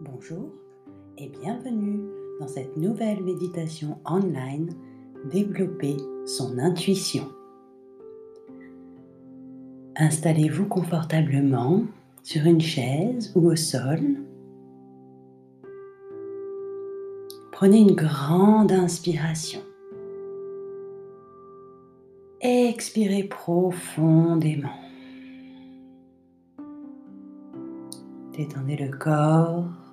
Bonjour et bienvenue dans cette nouvelle méditation online Développer son intuition. Installez-vous confortablement sur une chaise ou au sol. Prenez une grande inspiration. Expirez profondément. Détendez le corps,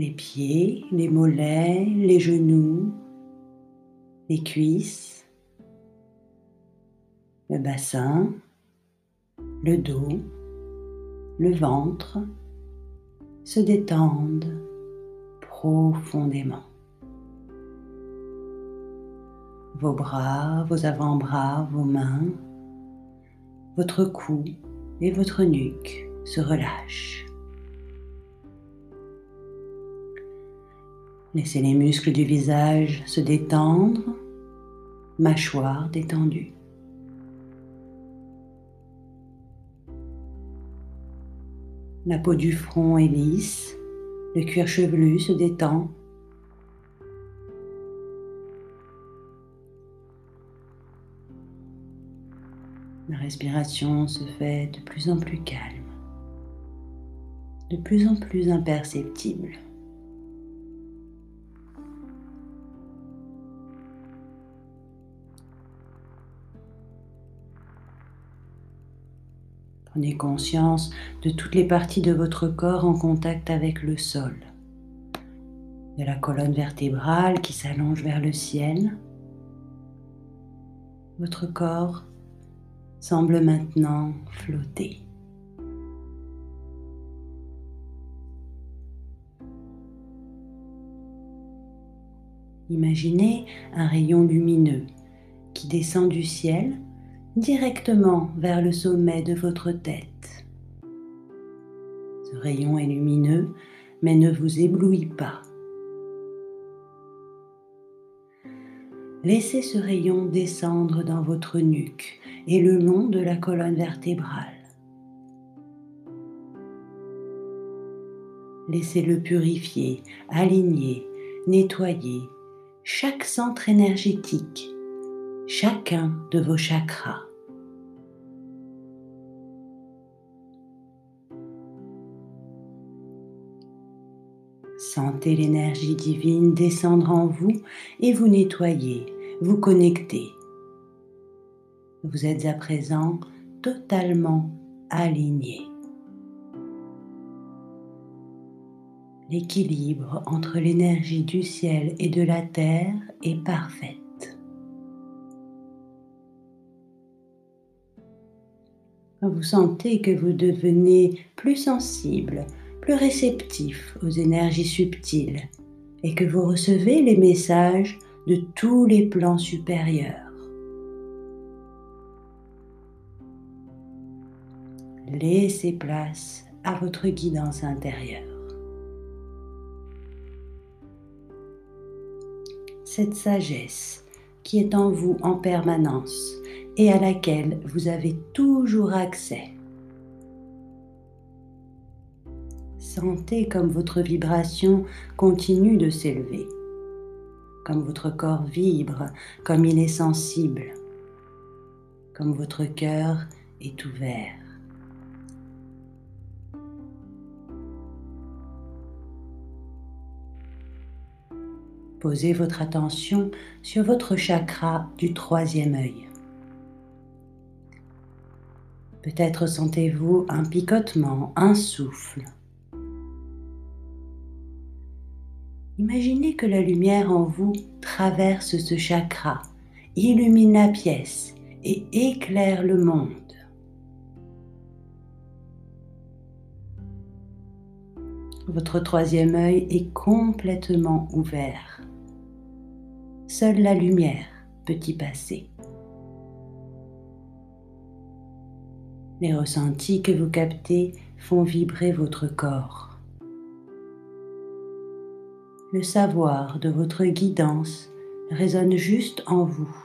les pieds, les mollets, les genoux, les cuisses, le bassin, le dos, le ventre se détendent profondément. Vos bras, vos avant-bras, vos mains, votre cou et votre nuque se relâchent. Laissez les muscles du visage se détendre, mâchoire détendue. La peau du front est lisse, le cuir chevelu se détend. La respiration se fait de plus en plus calme, de plus en plus imperceptible. Prenez conscience de toutes les parties de votre corps en contact avec le sol. De la colonne vertébrale qui s'allonge vers le ciel. Votre corps semble maintenant flotter. Imaginez un rayon lumineux qui descend du ciel directement vers le sommet de votre tête. Ce rayon est lumineux, mais ne vous éblouit pas. Laissez ce rayon descendre dans votre nuque et le long de la colonne vertébrale. Laissez-le purifier, aligner, nettoyer chaque centre énergétique chacun de vos chakras. Sentez l'énergie divine descendre en vous et vous nettoyer, vous connecter. Vous êtes à présent totalement aligné. L'équilibre entre l'énergie du ciel et de la terre est parfait. Vous sentez que vous devenez plus sensible, plus réceptif aux énergies subtiles et que vous recevez les messages de tous les plans supérieurs. Laissez place à votre guidance intérieure. Cette sagesse qui est en vous en permanence et à laquelle vous avez toujours accès. Sentez comme votre vibration continue de s'élever, comme votre corps vibre, comme il est sensible, comme votre cœur est ouvert. Posez votre attention sur votre chakra du troisième œil. Peut-être sentez-vous un picotement, un souffle. Imaginez que la lumière en vous traverse ce chakra, illumine la pièce et éclaire le monde. Votre troisième œil est complètement ouvert. Seule la lumière peut y passer. Les ressentis que vous captez font vibrer votre corps. Le savoir de votre guidance résonne juste en vous.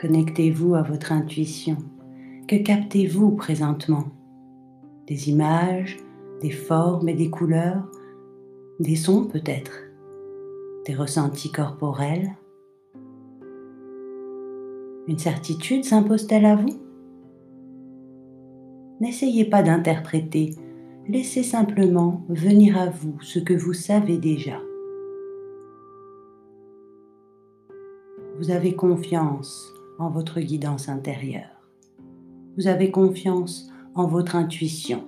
Connectez-vous à votre intuition. Que captez-vous présentement? Des images, des formes et des couleurs, des sons peut-être, des ressentis corporels? Une certitude s'impose-t-elle à vous? N'essayez pas d'interpréter, laissez simplement venir à vous ce que vous savez déjà. Vous avez confiance en votre guidance intérieure. Vous avez confiance en votre intuition.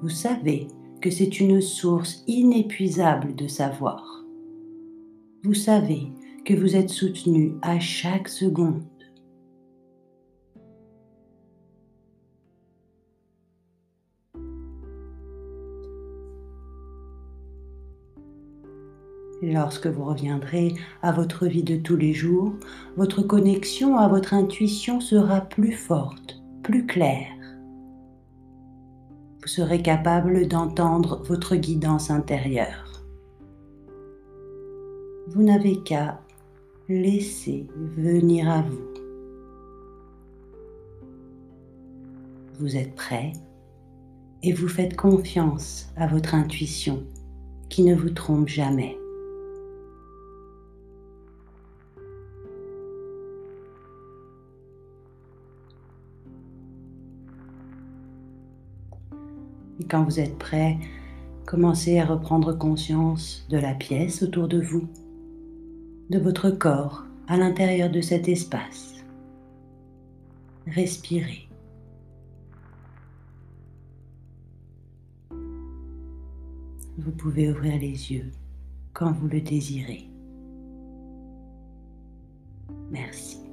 Vous savez que c'est une source inépuisable de savoir. Vous savez que vous êtes soutenu à chaque seconde. Lorsque vous reviendrez à votre vie de tous les jours, votre connexion à votre intuition sera plus forte, plus claire. Vous serez capable d'entendre votre guidance intérieure. Vous n'avez qu'à laisser venir à vous. Vous êtes prêt et vous faites confiance à votre intuition qui ne vous trompe jamais. Et quand vous êtes prêt, commencez à reprendre conscience de la pièce autour de vous, de votre corps à l'intérieur de cet espace. Respirez. Vous pouvez ouvrir les yeux quand vous le désirez. Merci.